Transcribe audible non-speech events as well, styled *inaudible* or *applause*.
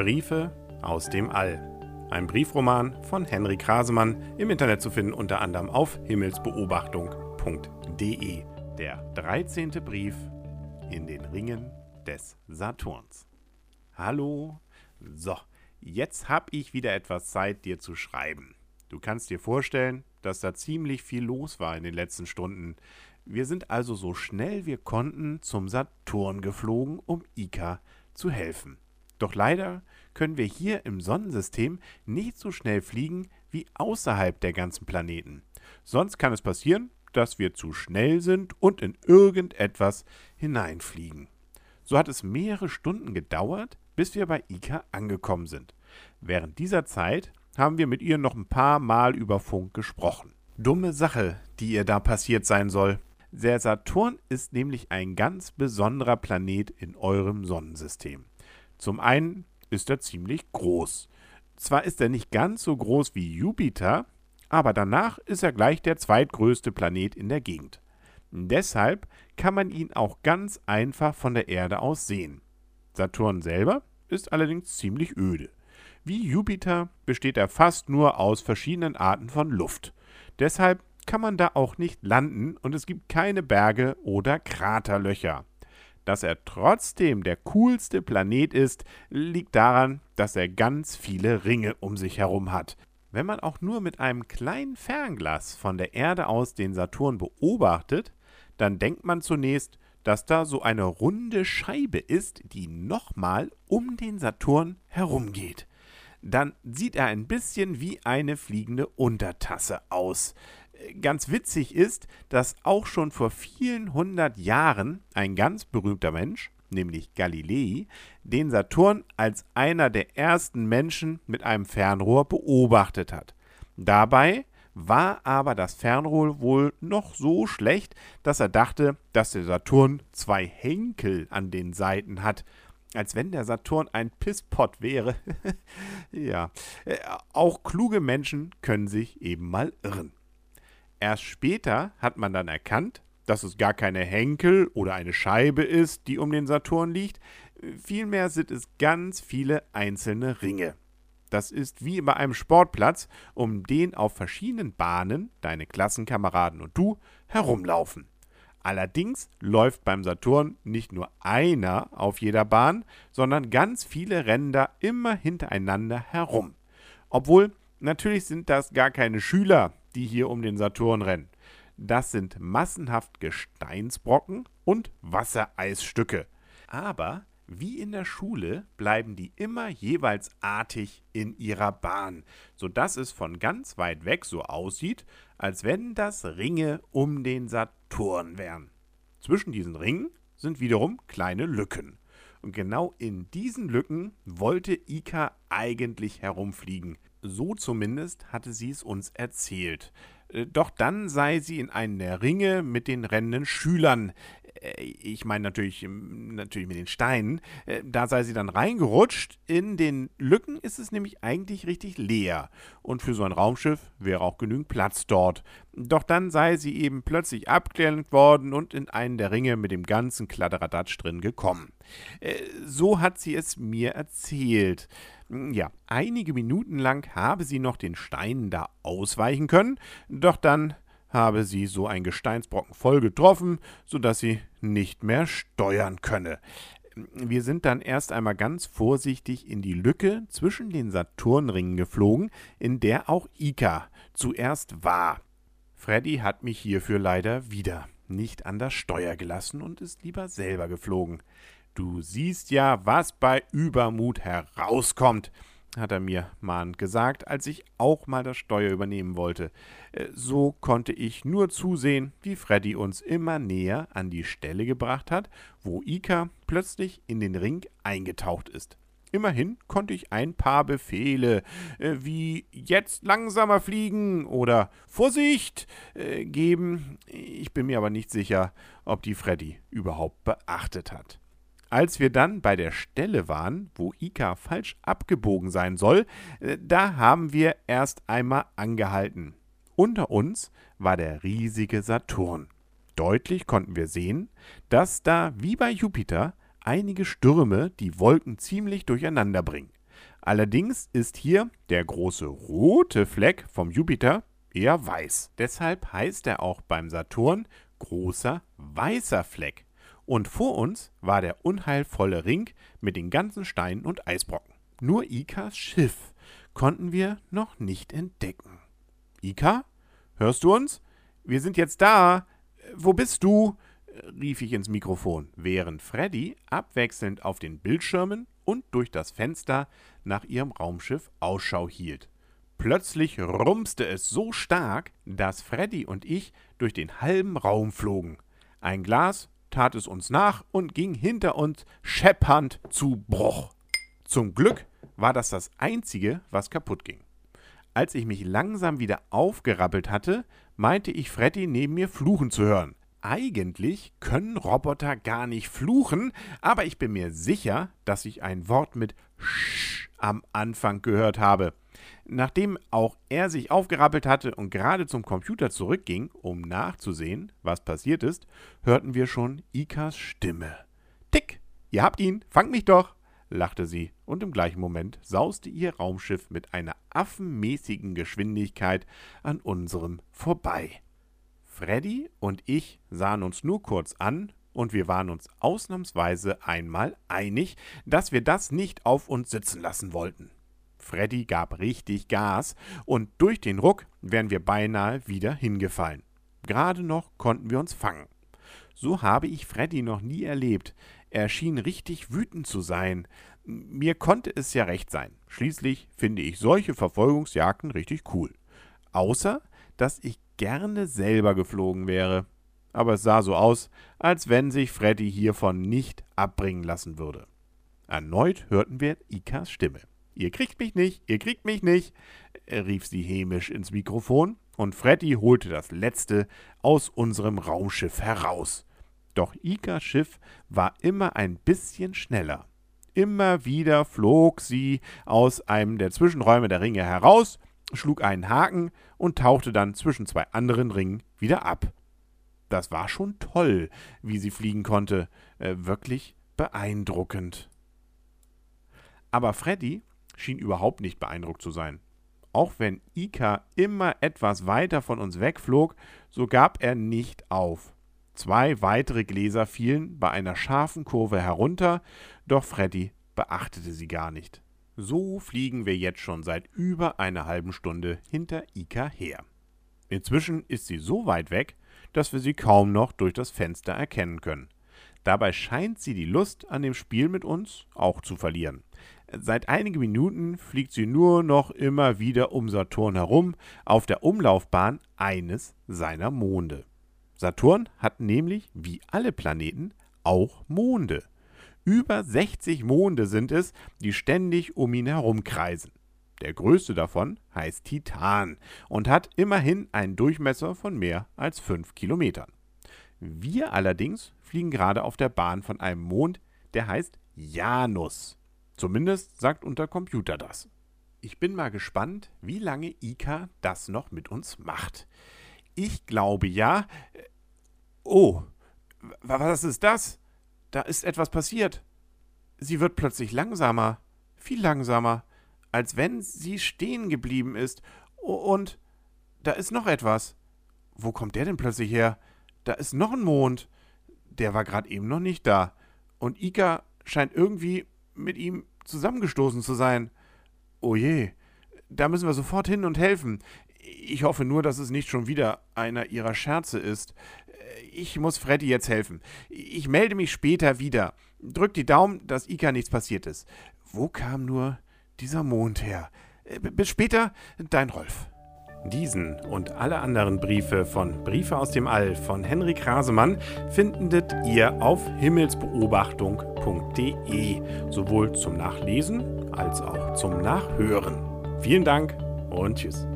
Briefe aus dem All. Ein Briefroman von Henry Krasemann, im Internet zu finden unter anderem auf himmelsbeobachtung.de. Der 13. Brief in den Ringen des Saturns. Hallo. So, jetzt habe ich wieder etwas Zeit, dir zu schreiben. Du kannst dir vorstellen, dass da ziemlich viel los war in den letzten Stunden. Wir sind also so schnell wir konnten zum Saturn geflogen, um Ika zu helfen. Doch leider können wir hier im Sonnensystem nicht so schnell fliegen wie außerhalb der ganzen Planeten. Sonst kann es passieren, dass wir zu schnell sind und in irgendetwas hineinfliegen. So hat es mehrere Stunden gedauert, bis wir bei Ika angekommen sind. Während dieser Zeit haben wir mit ihr noch ein paar Mal über Funk gesprochen. Dumme Sache, die ihr da passiert sein soll. Der Saturn ist nämlich ein ganz besonderer Planet in eurem Sonnensystem. Zum einen ist er ziemlich groß. Zwar ist er nicht ganz so groß wie Jupiter, aber danach ist er gleich der zweitgrößte Planet in der Gegend. Deshalb kann man ihn auch ganz einfach von der Erde aus sehen. Saturn selber ist allerdings ziemlich öde. Wie Jupiter besteht er fast nur aus verschiedenen Arten von Luft. Deshalb kann man da auch nicht landen und es gibt keine Berge oder Kraterlöcher. Dass er trotzdem der coolste Planet ist, liegt daran, dass er ganz viele Ringe um sich herum hat. Wenn man auch nur mit einem kleinen Fernglas von der Erde aus den Saturn beobachtet, dann denkt man zunächst, dass da so eine runde Scheibe ist, die nochmal um den Saturn herumgeht. Dann sieht er ein bisschen wie eine fliegende Untertasse aus ganz witzig ist, dass auch schon vor vielen hundert Jahren ein ganz berühmter Mensch, nämlich Galilei, den Saturn als einer der ersten Menschen mit einem Fernrohr beobachtet hat. Dabei war aber das Fernrohr wohl noch so schlecht, dass er dachte, dass der Saturn zwei Henkel an den Seiten hat. Als wenn der Saturn ein Pisspot wäre. *laughs* ja, äh, auch kluge Menschen können sich eben mal irren. Erst später hat man dann erkannt, dass es gar keine Henkel oder eine Scheibe ist, die um den Saturn liegt, vielmehr sind es ganz viele einzelne Ringe. Das ist wie bei einem Sportplatz, um den auf verschiedenen Bahnen deine Klassenkameraden und du herumlaufen. Allerdings läuft beim Saturn nicht nur einer auf jeder Bahn, sondern ganz viele Ränder immer hintereinander herum. Obwohl natürlich sind das gar keine Schüler, die hier um den Saturn rennen. Das sind massenhaft Gesteinsbrocken und Wassereisstücke. Aber wie in der Schule bleiben die immer jeweils artig in ihrer Bahn, sodass es von ganz weit weg so aussieht, als wenn das Ringe um den Saturn wären. Zwischen diesen Ringen sind wiederum kleine Lücken. Und genau in diesen Lücken wollte Ika eigentlich herumfliegen. So zumindest hatte sie es uns erzählt. Äh, doch dann sei sie in einen der Ringe mit den rennenden Schülern, ich meine natürlich, ähm, natürlich mit den Steinen, äh, da sei sie dann reingerutscht. In den Lücken ist es nämlich eigentlich richtig leer. Und für so ein Raumschiff wäre auch genügend Platz dort. Doch dann sei sie eben plötzlich abgelenkt worden und in einen der Ringe mit dem ganzen Kladderadatsch drin gekommen. So hat sie es mir erzählt. Hm, ja, einige Minuten lang habe sie noch den Steinen da ausweichen können, doch dann habe sie so ein Gesteinsbrocken voll getroffen, sodass sie nicht mehr steuern könne. Wir sind dann erst einmal ganz vorsichtig in die Lücke zwischen den Saturnringen geflogen, in der auch Ika zuerst war. Freddy hat mich hierfür leider wieder nicht an das Steuer gelassen und ist lieber selber geflogen. Du siehst ja, was bei Übermut herauskommt, hat er mir mahnend gesagt, als ich auch mal das Steuer übernehmen wollte. Äh, so konnte ich nur zusehen, wie Freddy uns immer näher an die Stelle gebracht hat, wo Ika plötzlich in den Ring eingetaucht ist. Immerhin konnte ich ein paar Befehle äh, wie jetzt langsamer fliegen oder Vorsicht äh, geben. Ich bin mir aber nicht sicher, ob die Freddy überhaupt beachtet hat. Als wir dann bei der Stelle waren, wo Ika falsch abgebogen sein soll, äh, da haben wir erst einmal angehalten. Unter uns war der riesige Saturn. Deutlich konnten wir sehen, dass da wie bei Jupiter einige Stürme die Wolken ziemlich durcheinander bringen. Allerdings ist hier der große rote Fleck vom Jupiter eher weiß. Deshalb heißt er auch beim Saturn großer weißer Fleck. Und vor uns war der unheilvolle Ring mit den ganzen Steinen und Eisbrocken. Nur Ikas Schiff konnten wir noch nicht entdecken. Ika, hörst du uns? Wir sind jetzt da. Wo bist du? rief ich ins Mikrofon, während Freddy abwechselnd auf den Bildschirmen und durch das Fenster nach ihrem Raumschiff Ausschau hielt. Plötzlich rumste es so stark, dass Freddy und ich durch den halben Raum flogen. Ein Glas tat es uns nach und ging hinter uns scheppernd zu Bruch. Zum Glück war das das Einzige, was kaputt ging. Als ich mich langsam wieder aufgerappelt hatte, meinte ich Freddy neben mir fluchen zu hören. Eigentlich können Roboter gar nicht fluchen, aber ich bin mir sicher, dass ich ein Wort mit Sch am Anfang gehört habe. Nachdem auch er sich aufgerappelt hatte und gerade zum Computer zurückging, um nachzusehen, was passiert ist, hörten wir schon Ikas Stimme. Tick, ihr habt ihn, fangt mich doch, lachte sie, und im gleichen Moment sauste ihr Raumschiff mit einer affenmäßigen Geschwindigkeit an unserem vorbei. Freddy und ich sahen uns nur kurz an, und wir waren uns ausnahmsweise einmal einig, dass wir das nicht auf uns sitzen lassen wollten. Freddy gab richtig Gas, und durch den Ruck wären wir beinahe wieder hingefallen. Gerade noch konnten wir uns fangen. So habe ich Freddy noch nie erlebt. Er schien richtig wütend zu sein. Mir konnte es ja recht sein. Schließlich finde ich solche Verfolgungsjagden richtig cool. Außer, dass ich gerne selber geflogen wäre. Aber es sah so aus, als wenn sich Freddy hiervon nicht abbringen lassen würde. Erneut hörten wir Ikas Stimme. Ihr kriegt mich nicht, ihr kriegt mich nicht, rief sie hämisch ins Mikrofon, und Freddy holte das Letzte aus unserem Raumschiff heraus. Doch Ikas Schiff war immer ein bisschen schneller. Immer wieder flog sie aus einem der Zwischenräume der Ringe heraus, schlug einen Haken und tauchte dann zwischen zwei anderen Ringen wieder ab. Das war schon toll, wie sie fliegen konnte, äh, wirklich beeindruckend. Aber Freddy schien überhaupt nicht beeindruckt zu sein. Auch wenn Ika immer etwas weiter von uns wegflog, so gab er nicht auf. Zwei weitere Gläser fielen bei einer scharfen Kurve herunter, doch Freddy beachtete sie gar nicht. So fliegen wir jetzt schon seit über einer halben Stunde hinter Ika her. Inzwischen ist sie so weit weg, dass wir sie kaum noch durch das Fenster erkennen können. Dabei scheint sie die Lust an dem Spiel mit uns auch zu verlieren. Seit einigen Minuten fliegt sie nur noch immer wieder um Saturn herum auf der Umlaufbahn eines seiner Monde. Saturn hat nämlich, wie alle Planeten, auch Monde. Über 60 Monde sind es, die ständig um ihn herumkreisen. Der größte davon heißt Titan und hat immerhin einen Durchmesser von mehr als 5 Kilometern. Wir allerdings fliegen gerade auf der Bahn von einem Mond, der heißt Janus. Zumindest sagt unser Computer das. Ich bin mal gespannt, wie lange Ika das noch mit uns macht. Ich glaube ja. Äh, oh, was ist das? Da ist etwas passiert. Sie wird plötzlich langsamer, viel langsamer, als wenn sie stehen geblieben ist. Und da ist noch etwas. Wo kommt der denn plötzlich her? Da ist noch ein Mond. Der war gerade eben noch nicht da. Und Ika scheint irgendwie mit ihm zusammengestoßen zu sein. Oh je, da müssen wir sofort hin und helfen. Ich hoffe nur, dass es nicht schon wieder einer ihrer Scherze ist. Ich muss Freddy jetzt helfen. Ich melde mich später wieder. Drück die Daumen, dass Ika nichts passiert ist. Wo kam nur dieser Mond her? Bis später, dein Rolf. Diesen und alle anderen Briefe von Briefe aus dem All von Henrik Rasemann findet ihr auf himmelsbeobachtung.de, sowohl zum Nachlesen als auch zum Nachhören. Vielen Dank und tschüss.